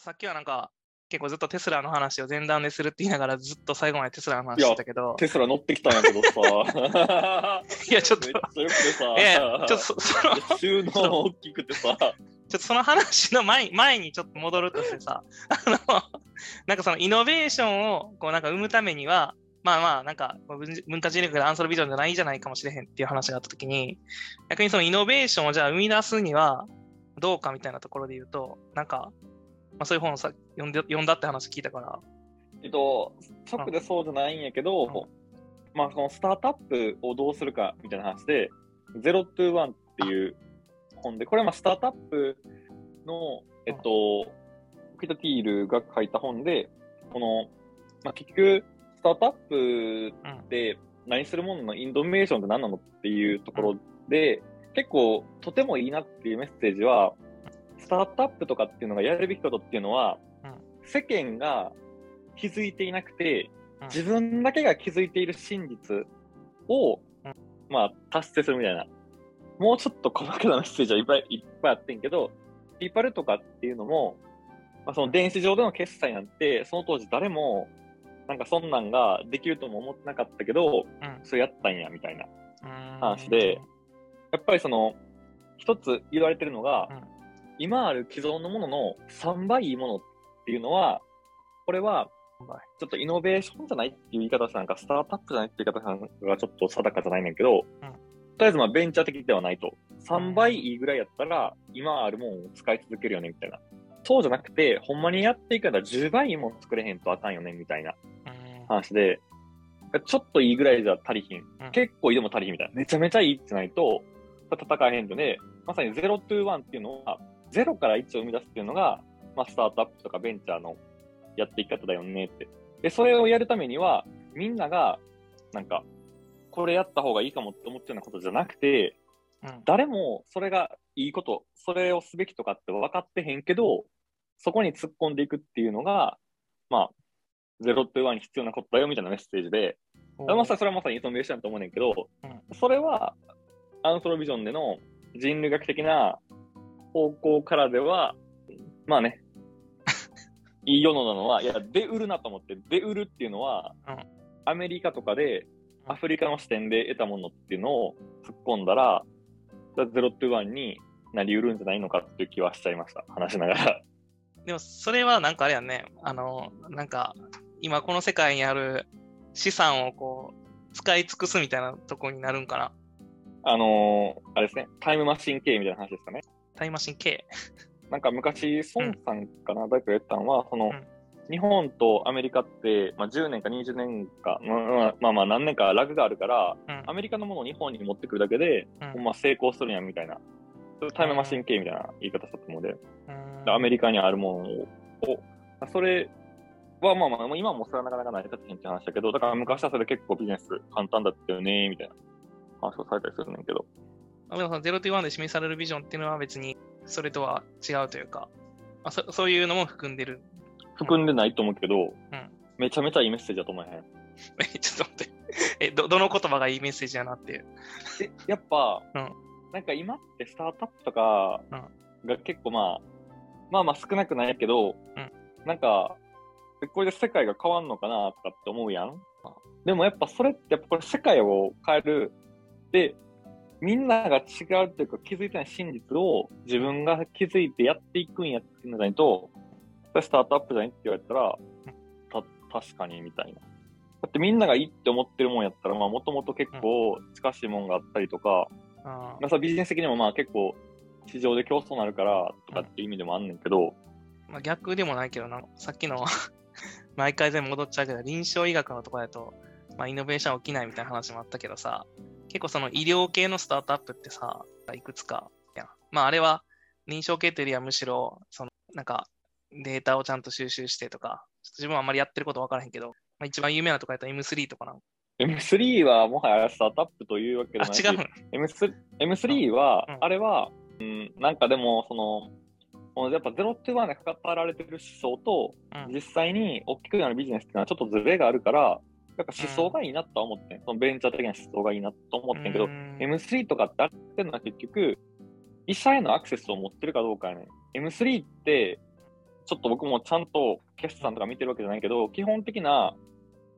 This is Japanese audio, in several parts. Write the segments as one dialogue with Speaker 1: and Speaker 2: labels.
Speaker 1: さっきはなんか、結構ずっとテスラの話を前段でするって言いながらずっと最後までテスラの話してたけど、
Speaker 2: テスラ乗ってきたんやけどさ。
Speaker 1: いやちょっと
Speaker 2: めっちゃよくてさ。
Speaker 1: ちょっとそその、
Speaker 2: 収納大きくてさ。
Speaker 1: ちょっとその話の前前にちょっと戻るとしてさ、あの、なんかそのイノベーションをこうなんか生むためには、まあまあ、なんか文文化人力でアンソロビジョンじゃないんじゃないかもしれへんっていう話があったときに、逆にそのイノベーションをじゃあ生み出すにはどうかみたいなところで言うと、なんか、まあ、そういう本をさ読んで読んだって話聞いたから、
Speaker 2: えっと、直でそうじゃないんやけど、
Speaker 1: うん。
Speaker 2: まあ、そのスタートアップをどうするかみたいな話で、ゼロトゥワンっていう本で、これはまあスタートアップの、えっと、ピータ・ティールが書いた本で、この、まあ、結局、スタートアップで何するもののインドメーションって何なのっていうところで、結構とてもいいなっていうメッセージは、スタートアップとかっていうのがやるべきことっていうのは、世間が気づいていなくて、
Speaker 1: うん。
Speaker 2: 自分だけが気づいている真実を、
Speaker 1: うん。
Speaker 2: まあ、達成するみたいな。もうちょっと細かなメッセージはいっぱいいっぱいあってんけど、ピーパルとかっていうのも、まあ、その電子上での決済なんて、その当時誰も、なんかそんなんができるとも思ってなかったけど、
Speaker 1: うん。
Speaker 2: それやったんや、みたいな。
Speaker 1: うん。
Speaker 2: 話で、やっぱりその、一つ言われてるのが、
Speaker 1: うん
Speaker 2: 今ある既存のものの3倍いいものっていうのは、これは、ちょっとイノベーションじゃないっていう言い方さんか、スタートアップじゃないっていう言い方さんがちょっと定かじゃないねんけど、
Speaker 1: うん
Speaker 2: とりあえずまあベンチャー的ではないと。3倍いいぐらいやったら、今あるものを使い続けるよね、みたいな。そうじゃなくて、ほんまにやっていくから10倍いいもの作れへんとあかんよね、みたいな
Speaker 1: うん
Speaker 2: 話で、ちょっといいぐらいじゃ足りひん。
Speaker 1: うん
Speaker 2: 結構いいでも足りひんみたいな。めちゃめちゃいいってないと、戦えへんので、まさに0 to 1っていうのは、0から1を生み出すっていうのが、まあ、スタートアップとかベンチャーのやっていき方だよねって。で、それをやるためには、みんなが、なんか、これやった方がいいかもって思ってるようなことじゃなくて、
Speaker 1: うん。
Speaker 2: 誰もそれがいいこと、それをすべきとかって分かってへんけど、そこに突っ込んでいくっていうのが、まあ、ゼロと1に必要なことだよみたいなメッセージで、まさにそれはまさにインフォメーションだと思うねんけど、
Speaker 1: うん。
Speaker 2: それは、アンソロビジョンでの人類学的な方向からでは、まあね、いい世のなのは、いや、で売るなと思って、で売るっていうのは、
Speaker 1: うん
Speaker 2: アメリカとかで、
Speaker 1: うん
Speaker 2: アフリカの視点で得たものっていうのを突っ込んだら、ゼロトゥワンになりうるんじゃないのかっていう気はしちゃいました。話しながら。
Speaker 1: でもそれはなんかあれやね、あの、なんか今この世界にある資産をこう使い尽くすみたいなとこになるんかな。
Speaker 2: あのーあれですね、タイムマシン系みたいな話ですかね。
Speaker 1: タイムマシン K。
Speaker 2: なんか昔、孫さんかな、誰かが言ったのは、その、
Speaker 1: うん。
Speaker 2: 日本とアメリカって、まあ、10年か20年か、まあまあまあまあ何年かラグがあるから、
Speaker 1: うん。
Speaker 2: アメリカのものを日本に持ってくるだけで、
Speaker 1: うん。
Speaker 2: ほんま成功するやんみたいな、タイムマシン系みたいな言い方したと思うので、
Speaker 1: うん。
Speaker 2: でアメリカにあるものを、をそれはまあまあ、今もそれはなかなか成り立ってへんって話だけど、だから昔はそれ結構ビジネス簡単だったよね、みたいな話をされたりするねんけど、
Speaker 1: あでもその0 to 1で示されるビジョンっていうのは別にそれとは違うというか、あそそういうのも含んでる。
Speaker 2: 含んでないと思うけど、
Speaker 1: うん
Speaker 2: めちゃめちゃいいメッセージだと思えへん。
Speaker 1: え、ちょっと待って。え、ど、どの言葉がいいメッセージやなっていう。
Speaker 2: えやっぱ、
Speaker 1: うん
Speaker 2: なんか今ってスタートアップとかが結構まあ、まあまあ少なくないけど、
Speaker 1: うん
Speaker 2: なんか、えこれで世界が変わんのかなとかって思うやん。でもやっぱそれってやっぱこれ世界を変える。で、みんなが違うっていうか気づいてない真実を自分が気づいてやっていくんやっていうのじゃないと、スタートアップじゃないって言われたら、た、確かにみたいな。だってみんながいいって思ってるもんやったら、まあもともと結構近しいもんがあったりとか、
Speaker 1: あ
Speaker 2: まあさビジネス的にもまあ結構市場で競争になるからとかっていう意味でもあんねんけど、
Speaker 1: まあ、逆でもないけどな、さっきの 毎回全部戻っちゃうけど、臨床医学のところだと、まあ、イノベーション起きないみたいな話もあったけどさ、結構その医療系のスタートアップってさ、いくつかやん。まああれは臨床系というよりはむしろ、そのなんかデータをちゃんと収集してとか、ちょっと自分はあんまりやってること分からへんけど、まあ、一番有名なところだと M3 とかなん。
Speaker 2: M3 はもはやスタートアップというわけで
Speaker 1: あ、
Speaker 2: はないし
Speaker 1: 違う。の
Speaker 2: M3, M3 は、
Speaker 1: うん。
Speaker 2: あれは、うん、なんかでも、その、やっぱゼロってワンでかかられてる思想と、
Speaker 1: うん。
Speaker 2: 実際に大きくなるビジネスっていうのはちょっとズレがあるから、やっぱ思想がいいなとは思ってん、そのベンチャー的な思想がいいなと思ってんけど、
Speaker 1: うん。
Speaker 2: M3 とかってあってるのは結局、医者へのアクセスを持ってるかどうかやねん。M3 って、ちょっと僕もちゃんと決算とか見てるわけじゃないけど、基本的な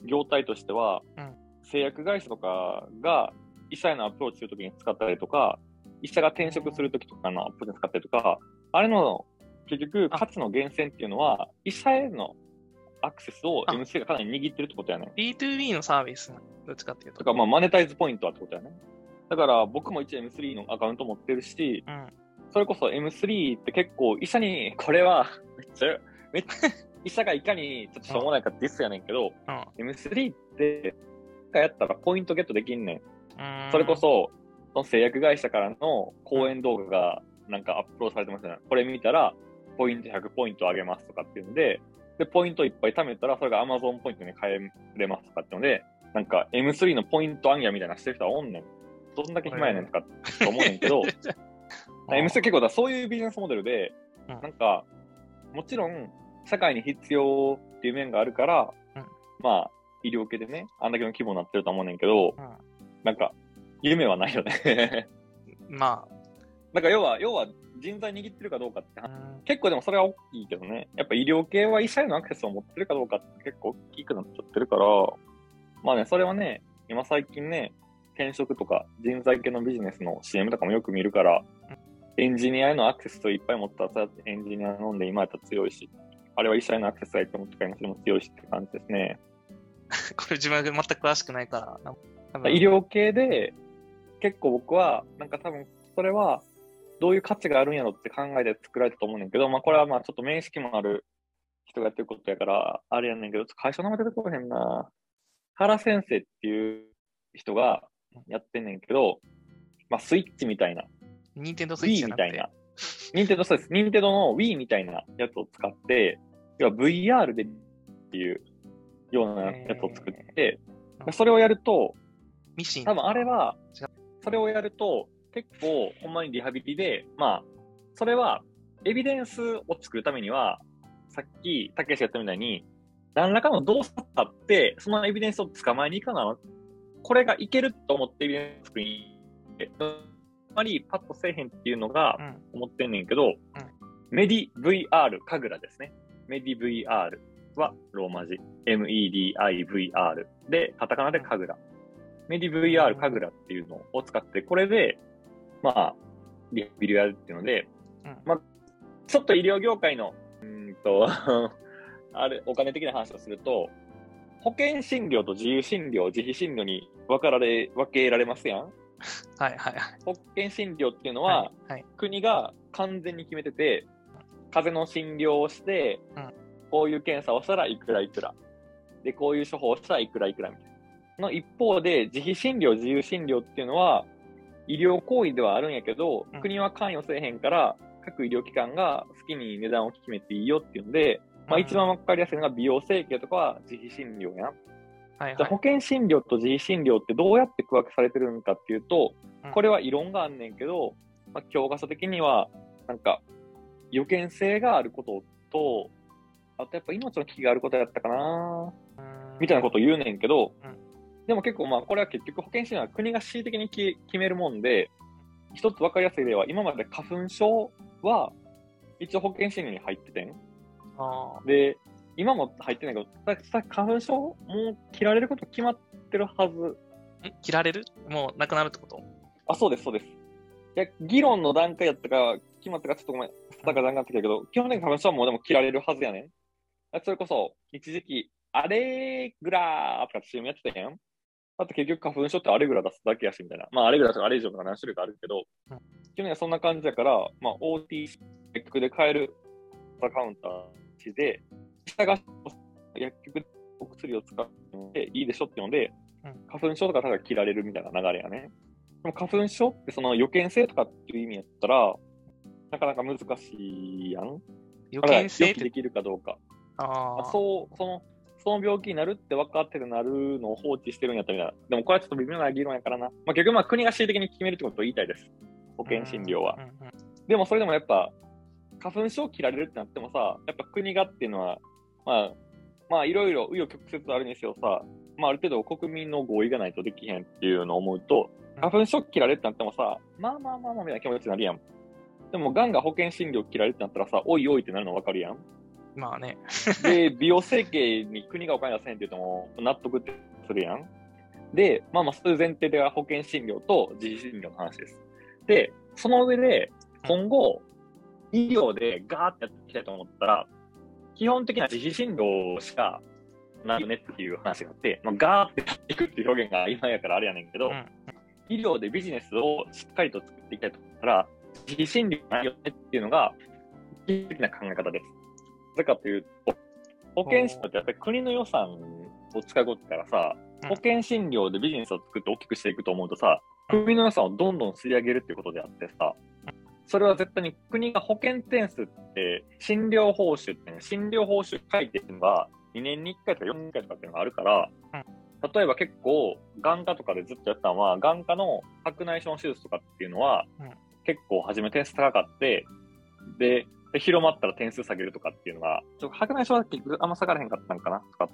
Speaker 2: 業態としては、
Speaker 1: うん。
Speaker 2: 製薬会社とかが医者へのアプローチするときに使ったりとか、医者が転職するときとかのアプローチに使ったりとか、あれの結局価値の源泉っていうのは、医者へのアクセスを
Speaker 1: あ
Speaker 2: MC がかなり握ってるってことやね。
Speaker 1: B2B のサービス、どっちかっていうと。
Speaker 2: とか、まあ、マネタイズポイントはってことやね。だから、僕も一応 M3 のアカウント持ってるし、
Speaker 1: うん。
Speaker 2: それこそ M3 って結構医者に、これは、めっちゃ、めっちゃ、医者がいかにちょっとしょうもないかディスやねんけど、
Speaker 1: うん。
Speaker 2: M3 って、やったらポイントゲットできんねん。
Speaker 1: うん
Speaker 2: それこ、そ、その製薬会社からの講演動画がなんかアップロードされてますよね。これ見たら、ポイント100ポイントあげますとかっていうんで、で、ポイントいっぱい貯めたら、それが Amazon ポイントに変えれますとかってので、なんか M3 のポイント暗夜みたいなのしてる人はおんねん。どんだけ暇やねんとかって思うねんけど、M3 結構だそういうビジネスモデルで、
Speaker 1: うん
Speaker 2: なんか、もちろん、社会に必要っていう面があるから、
Speaker 1: うん
Speaker 2: まあ、医療系でね、あんだけの規模になってると思うねんけど、
Speaker 1: うん
Speaker 2: なんか、夢はないよね。
Speaker 1: ま
Speaker 2: なんか要は、要は人材握ってるかどうかって結構でもそれは大きいけどね。やっぱ医療系は医者へのアクセスを持ってるかどうかって結構大きくなっちゃってるから、まあね、それはね、今最近ね、転職とか人材系のビジネスの CM とかもよく見るから、エンジニアへのアクセスをいっぱい持ったら、エンジニア飲んで今やったら強いし、あれは医者へのアクセスがいっぱい持ってからそれも強いしって感じですね。
Speaker 1: これ自分が全く詳しくないから。
Speaker 2: 医療系で、結構僕は、なんか多分、それは、どういう価値があるんやろって考えて作られたと思うねんけど、まあこれはまあちょっと面識もある人がやってることやから、あれやねんけど、会社の名前出てこへんな。原先生っていう人がやってんねんけど、まあスイッチみたいな、
Speaker 1: ニンテンドースイッチ。
Speaker 2: みたいな、ニンテンドそうです。ニンテンドの Wii みたいなやつを使って、要は VR でっていうようなやつを作って、
Speaker 1: うん
Speaker 2: それをやると、
Speaker 1: ミシン。
Speaker 2: 多分あれはそれをやると、結構、ほんまにリハビリで、まあ、それは、エビデンスを作るためには、さっき、たけしが言ったみたいに、何らかの動作があって、そのエビデンスを捕まえに行かな、これがいけると思ってエビデンス作りに行って、あんまりパッとせえへんっていうのが
Speaker 1: うん。
Speaker 2: 思ってんねんけど、メディ VR カグラですね。メディ VR はローマ字。MEDIVR で、カタカナでカグラ。メディ VR カグラっていうのを使って、これで、まあ、リハビリをやるっていうので、
Speaker 1: うん
Speaker 2: まあ、ちょっと医療業界の、うーんと、あれ、お金的な話をすると、保険診療と自由診療、自費診療に分かられ、分けられますやん
Speaker 1: はいはいはい。
Speaker 2: 保険診療っていうのは、
Speaker 1: はい、はい。
Speaker 2: 国が完全に決めてて、風邪の診療をして、
Speaker 1: うん
Speaker 2: こういう検査をしたらいくらいくら。で、こういう処方をしたらいくらいくらみたいな。の一方で、自費診療、自由診療っていうのは、医療行為ではあるんやけど、
Speaker 1: うん。
Speaker 2: 国は関与せえへんから、各医療機関が好きに値段を決めていいよっていうので、まあ一番わかりやすいのが美容整形とかは自費診療やん。
Speaker 1: はいはい。
Speaker 2: じゃあ保。険診療と自費診療ってどうやって区分けされてるのかっていうと
Speaker 1: うん、
Speaker 2: これは異論があんねんけど、まあ、教科書的には、なんか、予見性があることと、あとやっぱ命の危機があることやったかなみたいなことを言うねんけど
Speaker 1: うん、
Speaker 2: でも結構まあこれは結局保険診療は国が恣意的にき決めるもんで、一つわかりやすい例は今まで花粉症は一応保険診療に入っててん。
Speaker 1: あー
Speaker 2: で、今も入ってないけど、ささ花粉症もう切られること決まってるはず。
Speaker 1: ん？切られる？もうなくなるってこと？
Speaker 2: あ、そうです、そうです。いや、議論の段階やったか、決まったかちょっとごめん、定か段階だったけど、基本的に花粉症はもうでも切られるはずやねん。あそれこそ、一時期、アレグラーとか CM やってたやん。だって結局花粉症ってアレグラ出すだけやし、みたいな。まあ、アレグラとかアレ以上とか何種類かあるけど、
Speaker 1: うん
Speaker 2: 基本的にはそんな感じやから、まあ、OT、薬局で買えるカウンターで、下が薬局でお薬を使うのでいいでしょっていうので、
Speaker 1: うん
Speaker 2: 花粉症とかただ切られるみたいな流れやね。でも花粉症ってその予見性とかっていう意味やったら、なかなか難しいやん。
Speaker 1: 予見性
Speaker 2: できるかどうか。
Speaker 1: ああ。
Speaker 2: そう、その、その病気になるって分かっててなるのを放置してるんやったらみたいな。でもこれはちょっと微妙な議論やからな。まあ結局まあ国が恣意的に決めるってことを言いたいです。保険診療はでもそれでもやっぱ、花粉症切られるってなってもさ、やっぱ国がっていうのは、まあ、まあいろいろ紆余曲折あるにせよさ、まあある程度国民の合意がないとできへんっていうのを思うと、花粉症切られるってなってもさ、まあまあまあまあみたいな気持ちになるやん。でも、癌が保険診療切られるってなったらさ、おいおいってなるの分かるやん。
Speaker 1: まあね。
Speaker 2: で、美容整形に国がお金出せへんって言っても納得ってするやん。で、まあまあ、そういう前提では保険診療と自費診療の話です。で、その上で、今後、医療でガーってやっていきたいと思ったら、基本的な自費診療しかないよねっていう話があって、まあ、ガーってやっていくっていう表現が今やからあれやねんけど、
Speaker 1: うん
Speaker 2: 医療でビジネスをしっかりと作っていきたいと思ったら、自費診療ないよねっていうのが、基本的な考え方です。なぜかというと、保険診療ってやっぱり国の予算を使うことだからさ、
Speaker 1: うん。
Speaker 2: 保険診療でビジネスを作って大きくしていくと思うとさ、国の予算をどんどん吸い上げるっていうことであってさ、それは絶対に国が保険点数って、診療報酬って、ね、診療報酬書いてるのが2年に1回とか4年に1回とかっていうのがあるから、例えば結構、眼科とかでずっとやったのは、眼科の白内障手術とかっていうのは、
Speaker 1: うん。
Speaker 2: 結構初め点数高かって、で、で広まったら点数下げるとかっていうのが、ちょっと白内障は結局あんま下がらへんかったんかなとか、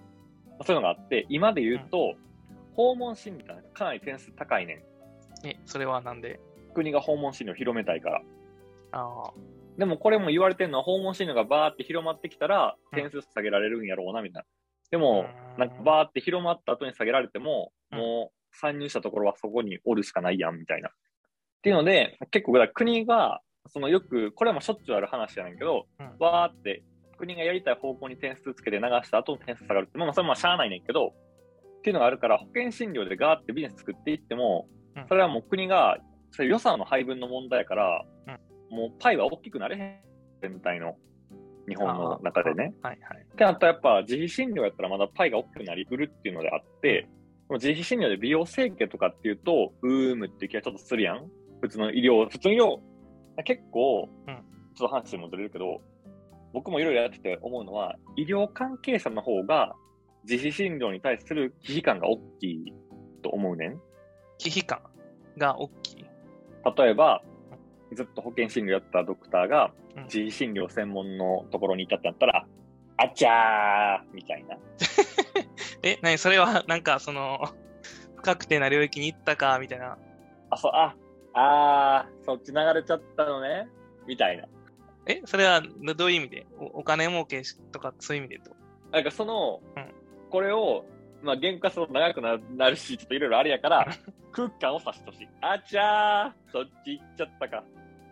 Speaker 2: そういうのがあって、今で言うと、訪問診療かなり点数高いねん。
Speaker 1: え、それはなんで？
Speaker 2: 国が訪問診療を広めたいから。
Speaker 1: ああ、
Speaker 2: でもこれも言われてるのは訪問診療がバーって広まってきたら
Speaker 1: うん
Speaker 2: 点数下げられるんやろうな、みたいな。でも、
Speaker 1: うん
Speaker 2: なんかバーって広まった後に下げられても、
Speaker 1: うん
Speaker 2: もう参入したところはそこにおるしかないやん、みたいな。っていうので、結構国が、そのよく、これもしょっちゅうある話やねんけど、
Speaker 1: うん
Speaker 2: バーって国がやりたい方向に点数つけて流した後点数下がるって、まあそれはまあしゃあないねんけど、っていうのがあるから保険診療でガーってビジネス作っていっても
Speaker 1: うん、
Speaker 2: それはもう国が、それ予算の配分の問題やから、もうパイは大きくなれへん、全体の。日本の中でね。
Speaker 1: はいはい。
Speaker 2: ってなったらやっぱ自費診療やったらまだパイが大きくなりうるっていうのであって、でも自費診療で美容整形とかっていうと、うーむっていう気がちょっとするやん普通の医療、普通の医療、結構、
Speaker 1: うん
Speaker 2: ちょっと話もずれるけど、僕もいろいろやってて思うのは、医療関係者の方が自費診療に対する危機感が大きいと思うねん。
Speaker 1: 危機感が大きい。
Speaker 2: 例えば、ずっと保険診療やったドクターが
Speaker 1: うん
Speaker 2: 自費診療専門のところにいたってなったら、あちゃーみたいな。
Speaker 1: え、なにそれは、なんか、その、不確定な領域に行ったか、みたいな。
Speaker 2: あ、そう、あ、あー、そっち流れちゃったのねみたいな。
Speaker 1: え、それはどどういう意味で？おお金儲けとか、そういう意味でと？
Speaker 2: なんかその、
Speaker 1: うん
Speaker 2: これを、まあ、言語化すると長くななるし、ちょっといろいろあれやから、空気感を指してほしい。あちゃー、そっち行っちゃったか。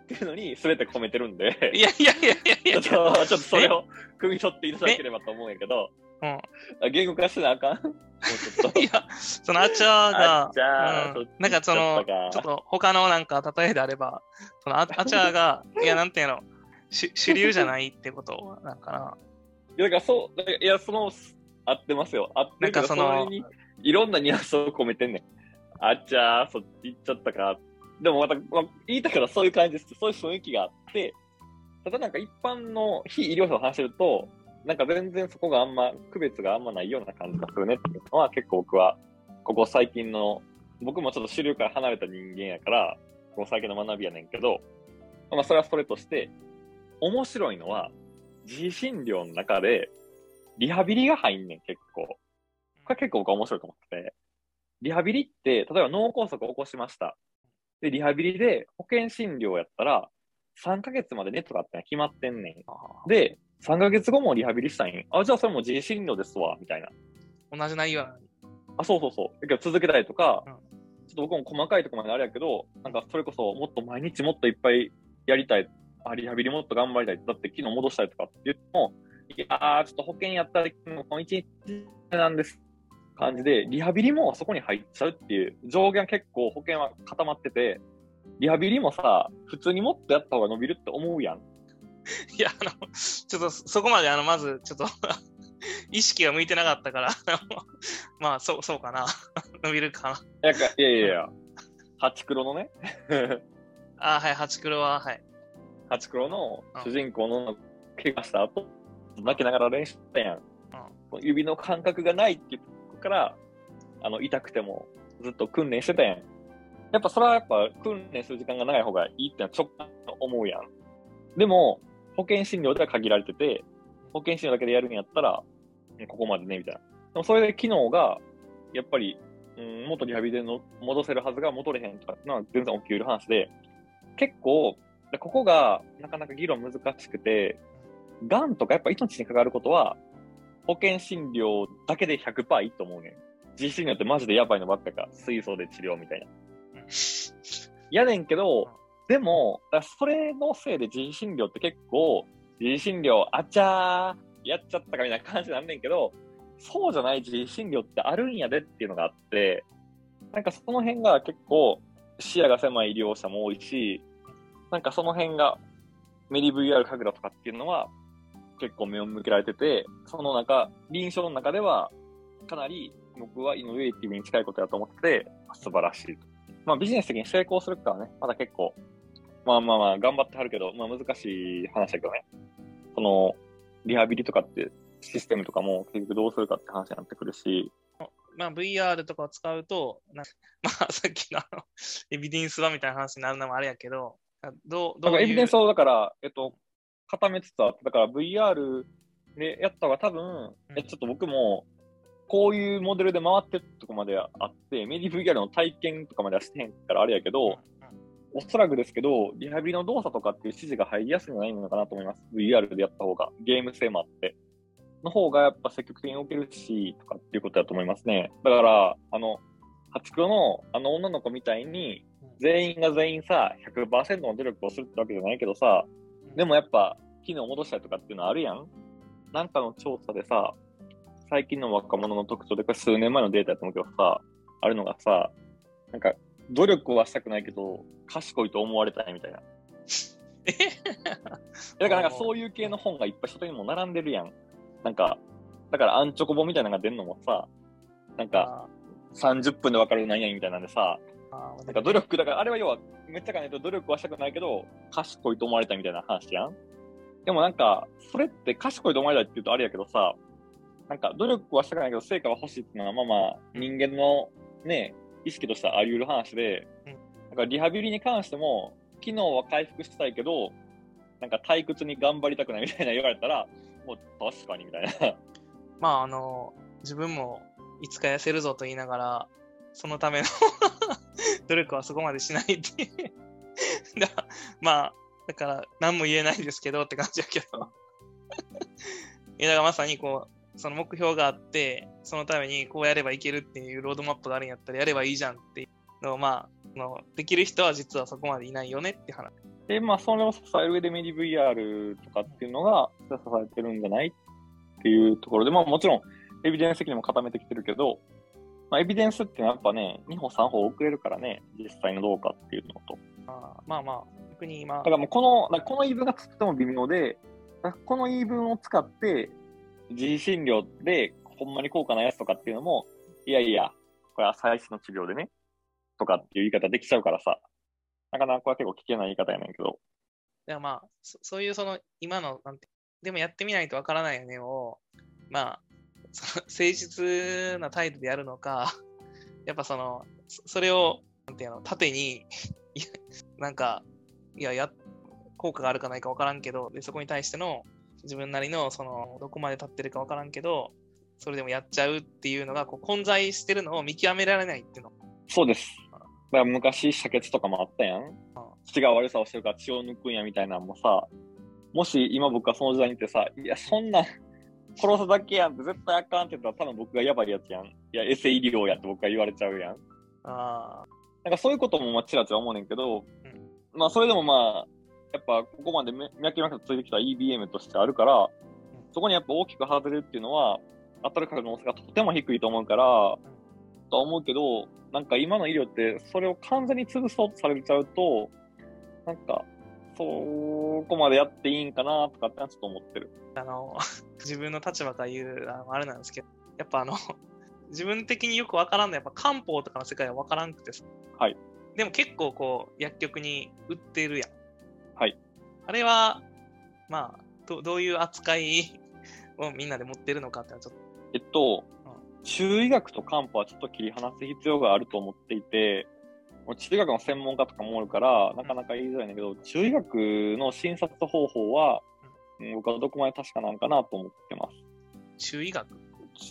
Speaker 2: っていうのに、すべて込めてるんで、
Speaker 1: いやいやいやいやいや
Speaker 2: ちょっと、ちょっとそれを汲み取っていただければと思うんやけど、
Speaker 1: うん。
Speaker 2: あ言語化してなあかん？もうちょっと。
Speaker 1: いや、そのあちゃーがなんかその、ちょっ
Speaker 2: と、
Speaker 1: と他のなんか例えであれば、そのああちゃーが、いや、なんていうの、主主流じゃないってことなんかな。
Speaker 2: いや、だからそう、いや、その、合ってますよ。合ってるけど、
Speaker 1: なんかその
Speaker 2: いろんなニュアンスを込めてんねん。あっちゃー、そっち行っちゃったか。でもまた、まあ、言いたからそういう感じです。そういう雰囲気があって、ただなんか一般の非医療者と話してると、なんか全然そこがあんま、区別があんまないような感じがするねっていうのは結構僕は、ここ最近の、僕もちょっと主流から離れた人間やから、ここ最近の学びやねんけど、まあそれはそれとして、面白いのは、自費診療の中で、リハビリが入んねん、結構。これ結構僕は面白いと思ってて。リハビリって、例えば脳梗塞を起こしました。で、リハビリで保険診療やったら、3ヶ月までねとかって決まってんねん。
Speaker 1: あ
Speaker 2: で、3ヶ月後もリハビリしたいん。あ、じゃあそれも自費診療ですわ、みたいな。
Speaker 1: ー同じ内容。
Speaker 2: あ、そうそうそう。だけど続けたいとか、
Speaker 1: うん
Speaker 2: ちょっと僕も細かいところまであれやけど、なんかそれこそもっと毎日もっといっぱいやりたい。あ、リハビリもっと頑張りたい。だって昨日戻したいとかって言っても、いやー、ちょっと保険やったら、もう1日なんです。感じで、リハビリもそこに入っちゃうっていう、上限結構保険は固まってて、リハビリもさ、普通にもっとやった方が伸びるって思うやん。
Speaker 1: いや、あの、ちょっとそこまで、あの、まず、ちょっと 意識が向いてなかったから、まあ、そう、そうかな。伸びるかな。
Speaker 2: いやかいやいやいや、ハチクロのね、
Speaker 1: あはい、ハチクロは、はい。
Speaker 2: ハチクロの主人公の怪我した後、泣きながら練習したやん。指の感覚がないっていうとこから、あの、痛くてもずっと訓練してたやん。やっぱそれはやっぱ訓練する時間が長い方がいいってのは直感と思うやん。でも、保険診療では限られてて、保険診療だけでやるんやったら、うんここまでね、みたいな。でもそれで機能が、やっぱり、うん、元リハビリでの戻せるはずが戻れへんとかのは全然起きうる話で、結構、でここがなかなか議論難しくて、がんとかやっぱ命に関わることは、保険診療だけで100%いいと思うねん。自費診療ってマジでやばいのばっかか、水素で治療みたいな。やねんけど、でも、それのせいで自費診療って結構、自費診療、あちゃー、やっちゃったかみたいな感じになんねんけど、そうじゃない自費診療ってあるんやでっていうのがあって、なんかその辺が結構視野が狭い医療者も多いし、なんかその辺がメリ VR 神楽とかっていうのは結構目を向けられてて、その中、臨床の中ではかなり僕はイノベーティブに近いことだと思ってて、素晴らしいと。まあビジネス的に成功するかはね、まだ結構、まあまあまあ頑張ってはるけど、まあ難しい話だけどね。その、リハビリとかってシステムとかも結局どうするかって話になってくるし。
Speaker 1: まあ VR とかを使うと、まあさっきのあの、エビデンスはみたいな話になるのもあれやけど、どう、どう
Speaker 2: エビデンスをだから、えっと、固めつつあって、だから VR でやった方が多分、うん、えちょっと僕も、こういうモデルで回ってるとこまであって、メディ VR の体験とかまではしてへんからあれやけど、おそらくですけど、リハビリの動作とかっていう指示が入りやすいんじゃないのかなと思います。VR でやった方が。ゲーム性もあって。の方がやっぱ積極的に動けるし、とかっていうことだと思いますね。だから、あの、ハチクロのあの女の子みたいに、全員が全員さ、100%の努力をするってわけじゃないけどさ、でもやっぱ、機能戻したりとかっていうのはあるやんなんかの調査でさ、最近の若者の特徴で、これ数年前のデータやと思うけどさ、あるのがさ、なんか、努力はしたくないけど、賢いと思われたいみたいな。だからなんかそういう系の本がいっぱい書店にも並んでるやん。なんか、だからアンチョコ本みたいなのが出るのもさ、なんか、30分でわかる何々みたいなんでさ、なんか努力、だからあれは要は、めっちゃかないと努力はしたくないけど、賢いと思われたみたいな話やん。でもなんか、それって賢いと思われたいって言うとあれやけどさ、なんか努力はしたくないけど成果は欲しいっていうのは、まあまあ、人間のね、意識としてはあり得る話で、なんかリハビリに関しても、機能は回復したいけど、なんか退屈に頑張りたくないみたいな言われたら、もう確かにみたいな。
Speaker 1: まああの、自分もいつか痩せるぞと言いながら、そのための 努力はそこまでしないってだまあ、だから何も言えないですけどって感じだけど。いや、だからまさにこう、その目標があって、そのためにこうやればいけるっていうロードマップがあるんやったらやればいいじゃんっていうのを、まあ、のできる人は実はそこまでいないよねって話。
Speaker 2: で、まあ、それを支える上でメディ VR とかっていうのが支えてるんじゃないっていうところで、まあもちろん、エビデンス的にも固めてきてるけど、まあ、エビデンスってやっぱね、2歩3歩遅れるからね、実際のどうかっていうのと。
Speaker 1: あまあまあ、逆に今。
Speaker 2: だからもうこの、この言い分がとっても微妙で、この言い分を使って、自費診療でほんまに高価なやつとかっていうのも、いやいや、これは最初の治療でね、とかっていう言い方できちゃうからさ、なかなかこれは結構聞けない言い方やねんけど。
Speaker 1: いやまあそ、そういうその今の、なんて、でもやってみないとわからないよねを、まあ、誠実な態度でやるのか、やっぱその、それを、なんていうの、縦に なんか、いや、や、効果があるかないか分からんけど、で、そこに対しての自分なりの、その、どこまで立ってるか分からんけど、それでもやっちゃうっていうのが、こう、混在してるのを見極められないっていうの。
Speaker 2: そうです。だから昔、遮血とかもあったやん。血が悪さをしてるから血を抜くんやみたいなのもさ、もし今僕はその時代にいてさ、いや、そんな、殺すだけやんって絶対あかんって言ったら多分僕がやばいやつやん。いや、エセ医療やって僕が言われちゃうやん。ああ。なんかそういうこともまあちらちら思うねんけど、うん、まあそれでもまあ、やっぱここまで脈々とついてきた EBM としてあるから、そこにやっぱ大きく外れるっていうのは、当たる可能性がとても低いと思うから、と思うけど、なんか今の医療ってそれを完全に潰そうとされちゃうと、なんかそこまでやっていいんかなとかってちょっと思ってる。
Speaker 1: あの、自分の立場から言う、あのあれなんですけど、やっぱあの、自分的によくわからんのは、やっぱ漢方とかの世界はわからんくて
Speaker 2: はい。
Speaker 1: でも結構こう、薬局に売ってるやん。
Speaker 2: はい。
Speaker 1: あれは、まあ、どどういう扱い をみんなで持ってるのかってのはちょっと。
Speaker 2: えっと、うん、中医学と漢方はちょっと切り離す必要があると思っていて、中医学の専門家とかもおるから、なかなか言いづらいんだけど、中医学の診察方法は、うん、僕はどこまで確かなんかなと思ってます。
Speaker 1: 中医学？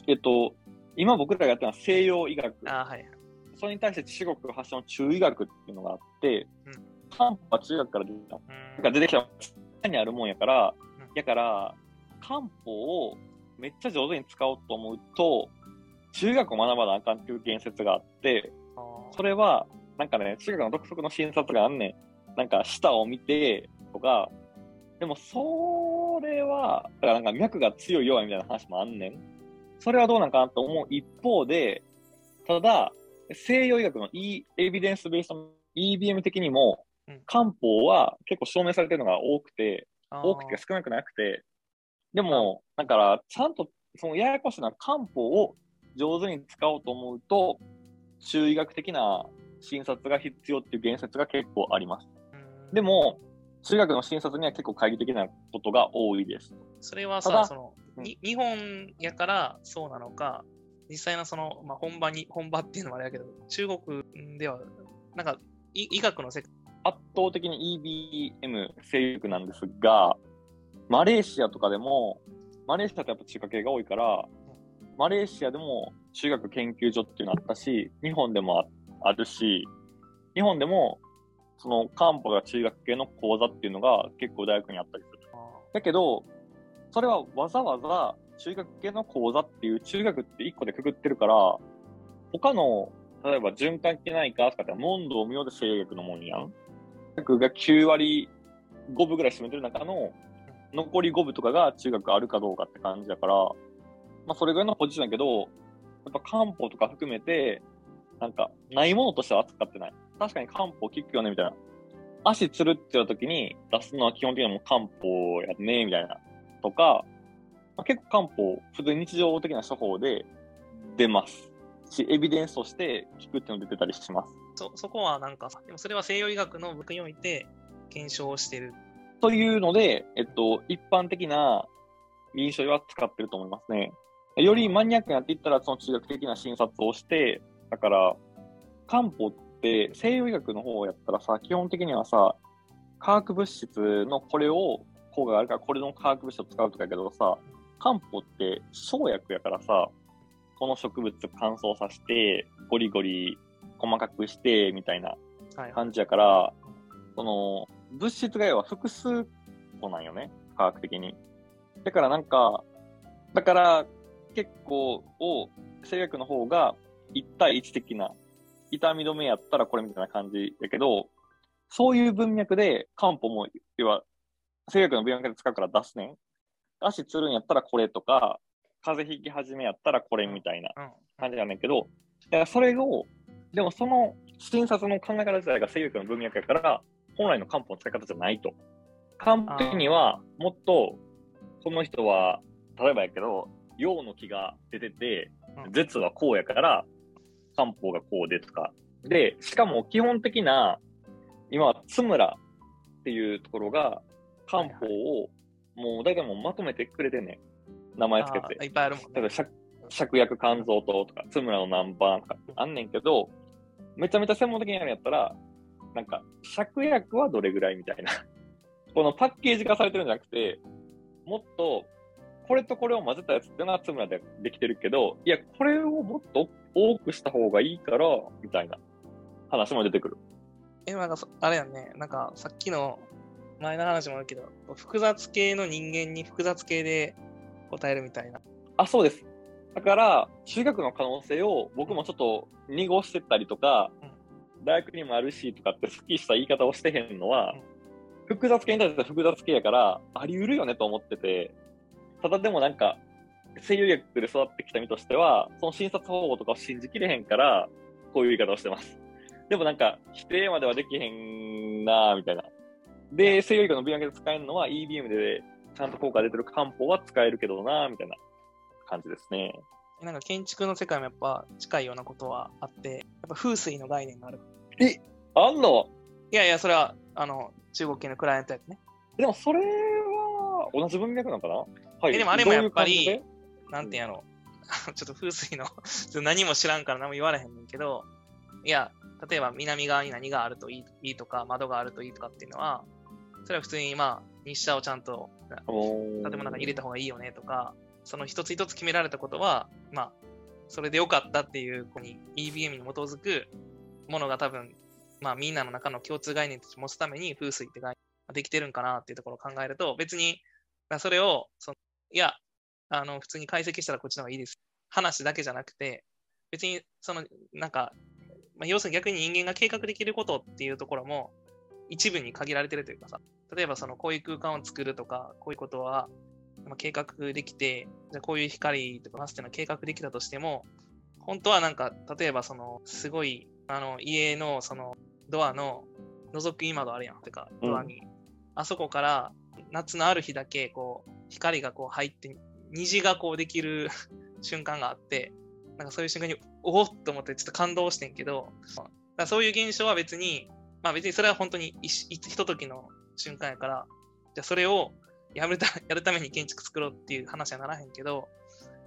Speaker 2: えっと、今僕らがやってるのは西洋医学。
Speaker 1: あはい。
Speaker 2: それに対して中国発祥の中医学っていうのがあって、うん、漢方は中学から出てきた。うん、出てきたにあるもんやから、うん、やから、漢方をめっちゃ上手に使おうと思うと、中学を学ばなあかんっていう言説があって、それは、なんかね、中学の独特の診察があんねん。なんか、舌を見て、とか、でも、それは、だからなんか脈が強い弱いみたいな話もあんねん。それはどうなんかなと思う一方で、ただ、西洋医学の E、エビデンスベースの EBM 的にも
Speaker 1: うん、
Speaker 2: 漢方は結構証明されてるのが多くて、多くて少なくなくて、でも、だから、ちゃんと、そのややこしな漢方を上手に使おうと思うと、中医学的な診察が必要っていう言説が結構あります。
Speaker 1: うん。
Speaker 2: でも、中学の診察には結構懐疑的なことが多いです。
Speaker 1: それはさ、その、
Speaker 2: うん。
Speaker 1: に日本やからそうなのか、実際のその、まあ、本場に、本場っていうのもあれだけど、中国では、なんか、い医学の世界、
Speaker 2: 圧倒的に EBM 生育なんですが、マレーシアとかでも、マレーシアってやっぱ中華系が多いから、マレーシアでも中学研究所っていうのあったし、日本でもあるし、日本でもその漢方が中学系の講座っていうのが結構大学にあったりする。だけど、それはわざわざ中学系の講座っていう中学って一個でくくってるから、他の、例えば循環器内科とかって問答無用で西洋学のもんやん。学が9割5分ぐらい占めてる中の残り5分とかが中学あるかどうかって感じだから、まあそれぐらいのポジションやけど、やっぱ漢方とか含めて、なんかないものとしては扱ってない。確かに漢方効くよねみたいな。足つるって言った時に出すのは基本的にはもう漢方やねみたいな。とか、まあ、結構漢方、普通に日常的な処方で出ます。し、エビデンスとして効くっていうの出てたりします。
Speaker 1: そ、そこはなんかさ、でもそれは西洋医学の僕において検証してる。
Speaker 2: というので、えっと、一般的な臨床医は使ってると思いますね。よりマニアックになっていったら、その中学的な診察をして、だから、漢方って西洋医学の方やったらさ、基本的にはさ、化学物質のこれを、効果があるから、これの化学物質を使うとかやけどさ、漢方って生薬やからさ、この植物乾燥させて、ゴリゴリ細かくして、みたいな
Speaker 1: はいはい。
Speaker 2: 感じやから、その、物質が要は複数個なんよね、科学的に。だからなんか、だから結構を、製薬の方が1対1的な、痛み止めやったらこれみたいな感じやけど、そういう文脈で漢方も、要は、製薬の文脈で使うから出すねん。足つるんやったらこれとか、風邪ひき始めやったらこれみたいな
Speaker 1: うん。
Speaker 2: 感じなんだけど、だからそれを、でもその診察の考え方自体が西洋医学の文脈やから、本来の漢方の使い方じゃないと。漢方的には、もっと、この人は、例えばやけど、陽の気が出てて
Speaker 1: う、ん
Speaker 2: 絶はこうやから、漢方がこうでとか。で、しかも基本的な、今は津村っていうところが、漢方を、もう大体もうまとめてくれてんねん。名前つけて
Speaker 1: いっぱいあるもんね。
Speaker 2: 例えば芍芍薬肝臓糖とか、津村の南蛮とかあんねんけど、めちゃめちゃ専門的にやるんやったら、なんか、芍薬はどれぐらいみたいな。このパッケージ化されてるんじゃなくて、もっと、これとこれを混ぜたやつっていうのは津村でできてるけど、いや、これをもっと多くした方がいいから、みたいな話も出てくる。
Speaker 1: え、なんかそ、あれやんね、なんかさっきの前の話もあるけど、複雑系の人間に複雑系で答えるみたいな。
Speaker 2: あ、そうです。だから、中学の可能性を僕もちょっと濁してったりとか、大学にもあるしとかって好きした言い方をしてへんのは、複雑系に対しては複雑系やから、あり得るよねと思ってて、ただでもなんか、西洋医学で育ってきた身としては、その診察方法とかを信じきれへんから、こういう言い方をしてます。でもなんか、否定まではできへんなぁ、みたいな。で、西洋医学の分野で使えるのは EBM でちゃんと効果出てる漢方は使えるけどなぁ、みたいな感じですね。
Speaker 1: なんか建築の世界もやっぱ近いようなことはあって、やっぱ風水の概念がある。
Speaker 2: あんの？
Speaker 1: いやいや、それは、あの、中国系のクライアントやつね。
Speaker 2: でもそれは同じ文脈なのかな？はい。
Speaker 1: えでもあれもやっぱり
Speaker 2: どういう感
Speaker 1: なんていうんやろ。ちょっと風水の何も知らんから何も言われへんねんけど、いや、例えば南側に何があるといいいいとか、窓があるといいとかっていうのは、それは普通にまあ、日射をちゃんと建物の中に入れた方がいいよねとか、その一つ一つ決められたことは、まあ、それでよかったっていうここに EBM に基づくものが多分、まあみんなの中の共通概念として持つために風水って概念ができてるんかなっていうところを考えると、別に、それをそのいや、あの、普通に解析したらこっちの方がいいです。話だけじゃなくて、別に、その、なんか、まあ、要するに逆に人間が計画できることっていうところも、一部に限られてるというかさ、例えばそのこういう空間を作るとか、こういうことは、まあ、計画できて、じゃこういう光とか出すっていうのは計画できたとしても、本当はなんか、例えばその、すごい、あの、家のその、ドアの覗く今窓あるやん。てか、ドアに。うん、あそこから夏のある日だけ、こう、光がこう入って、虹がこうできる 瞬間があって、なんかそういう瞬間に、おおっと思ってちょっと感動してんけど、だそういう現象は別に、まあ別にそれは本当にひとときの瞬間やから、じゃあそれをやるた やるために建築作ろうっていう話はならへんけど、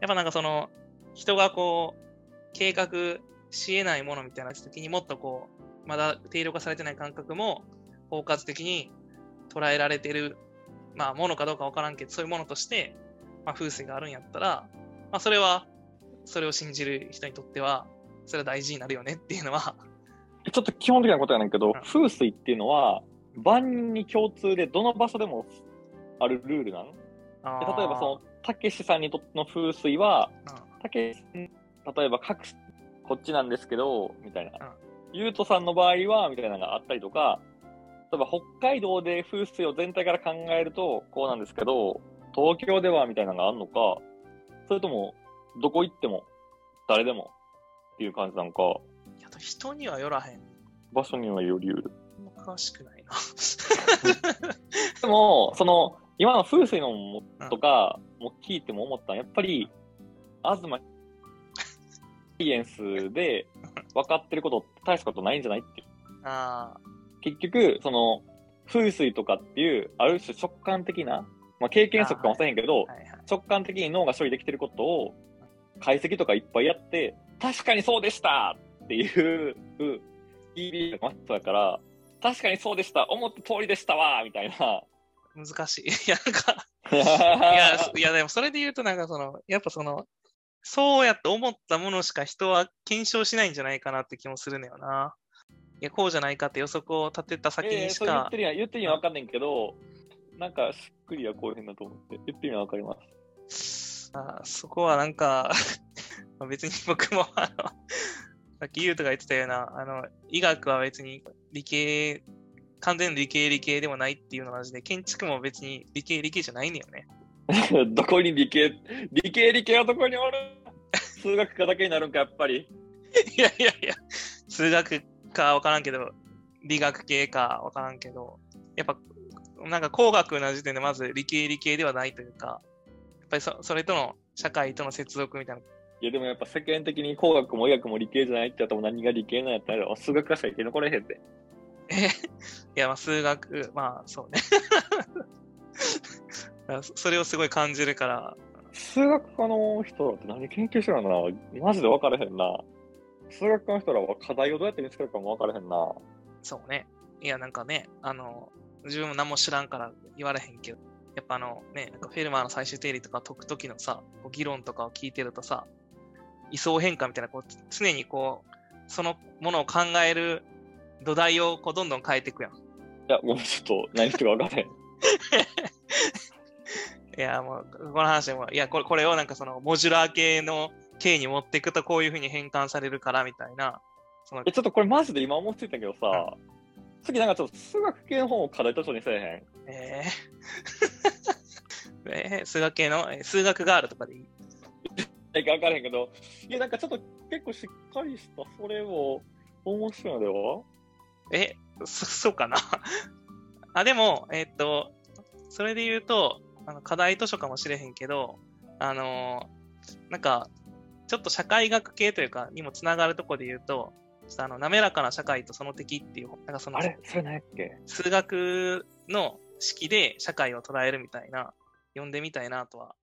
Speaker 1: やっぱなんかその、人がこう、計画し得ないものみたいな時にもっとこう、まだ定量化されてない感覚も包括的に捉えられてる、まあものかどうかわからんけど、そういうものとして、まあ風水があるんやったら、まあそれは、それを信じる人にとっては、それは大事になるよねっていうのは。
Speaker 2: ちょっと基本的なことやねんけど、うん、風水っていうのは、万人に共通でどの場所でもあるルールなの？例えばその、たけしさんにとっての風水は、たけし、例えば各、こっちなんですけど、みたいな。ゆうとさんの場合は、みたいなのがあったりとか、例えば北海道で風水を全体から考えると、こうなんですけど、東京ではみたいなのがあるのか、それとも、どこ行っても、誰でもっていう感じなのか。
Speaker 1: いや、人にはよらへん。
Speaker 2: 場所にはよりうる。
Speaker 1: 詳しくないな。
Speaker 2: でも、その、今の風水のもとかも聞いても思ったやっぱり、東サイエンスで分かってること大したことないんじゃないって
Speaker 1: あ
Speaker 2: 結局、その、風水とかっていう、ある種直感的な、まあ、経験則かもしれへんけど、はいはいはい、直感的に脳が処理できてることを、解析とかいっぱいやって、確かにそうでしたっていう、EB が人だから、確かにそうでした、思った通りでしたわみたいな。
Speaker 1: 難しい。いや、なんか いや、いや、でもそれで言うと、なんかその、やっぱその、そうやって思ったものしか人は検証しないんじゃないかなって気もするのよな。いや、こうじゃないかって予測を立てた先にしか。えー、
Speaker 2: 言ってるやん、言ってるやんわかんないけど、なんかしっくりはこういうふうだと思って、言ってるやんわかります。
Speaker 1: あそこはなんか 別に僕もあのさっき言うとか言ってたような、あの、医学は別に理系完全理系理系でもないっていうのはで、建築も別に理系理系じゃないんよね。
Speaker 2: どこに理系、理系理系はどこにおる？数学科だけになるんか、やっぱり。
Speaker 1: いやいやいや、数学かわからんけど、理学系かわからんけど、やっぱ、なんか工学な時点でまず理系理系ではないというか、やっぱりそそれとの社会との接続みたいな。
Speaker 2: いやでもやっぱ世間的に工学も医学も理系じゃないってやったら何が理系なんやったら数学科しか生き残れへんで。
Speaker 1: え いや、まあ、数学、まあ、そうね。それをすごい感じるから。
Speaker 2: 数学科の人らって何研究してるのかな？マジで分からへんな。数学科の人らは課題をどうやって見つけるかも分からへんな。
Speaker 1: そうね。いや、なんかね、あの、自分も何も知らんから言われへんけど、やっぱあのね、なんかフェルマーの最終定理とか解くときのさ、議論とかを聞いてるとさ、位相変化みたいな、こう常にこう、そのものを考える土台をこうどんどん変えていくやん。い
Speaker 2: や、もうちょっと何言ってか分からへん。
Speaker 1: いや、もう、この話も、いや、これこれをなんかその、モジュラー系の系に持っていくとこういうふうに変換されるからみたいな。
Speaker 2: そのえ、ちょっとこれマジで今思いついたけどさ、うん、次なんかちょっと数学系の本を課題図書にせえへ
Speaker 1: ん？えー、えー、数学系の、数学ガールとかでいい？
Speaker 2: いか分からへんけど、いや、なんかちょっと結構しっかりした、それを面白いのでは？
Speaker 1: え、そ、そうかな。あ、でも、えー、っと、それで言うと、あの課題図書かもしれへんけど、あのー、なんか、ちょっと社会学系というか、にもつながるとこで言うと、あの、滑らかな社会とその敵っていう、なんかその、
Speaker 2: あれ？それ何やっけ？
Speaker 1: 数学の式で社会を捉えるみたいな、読んでみたいなとは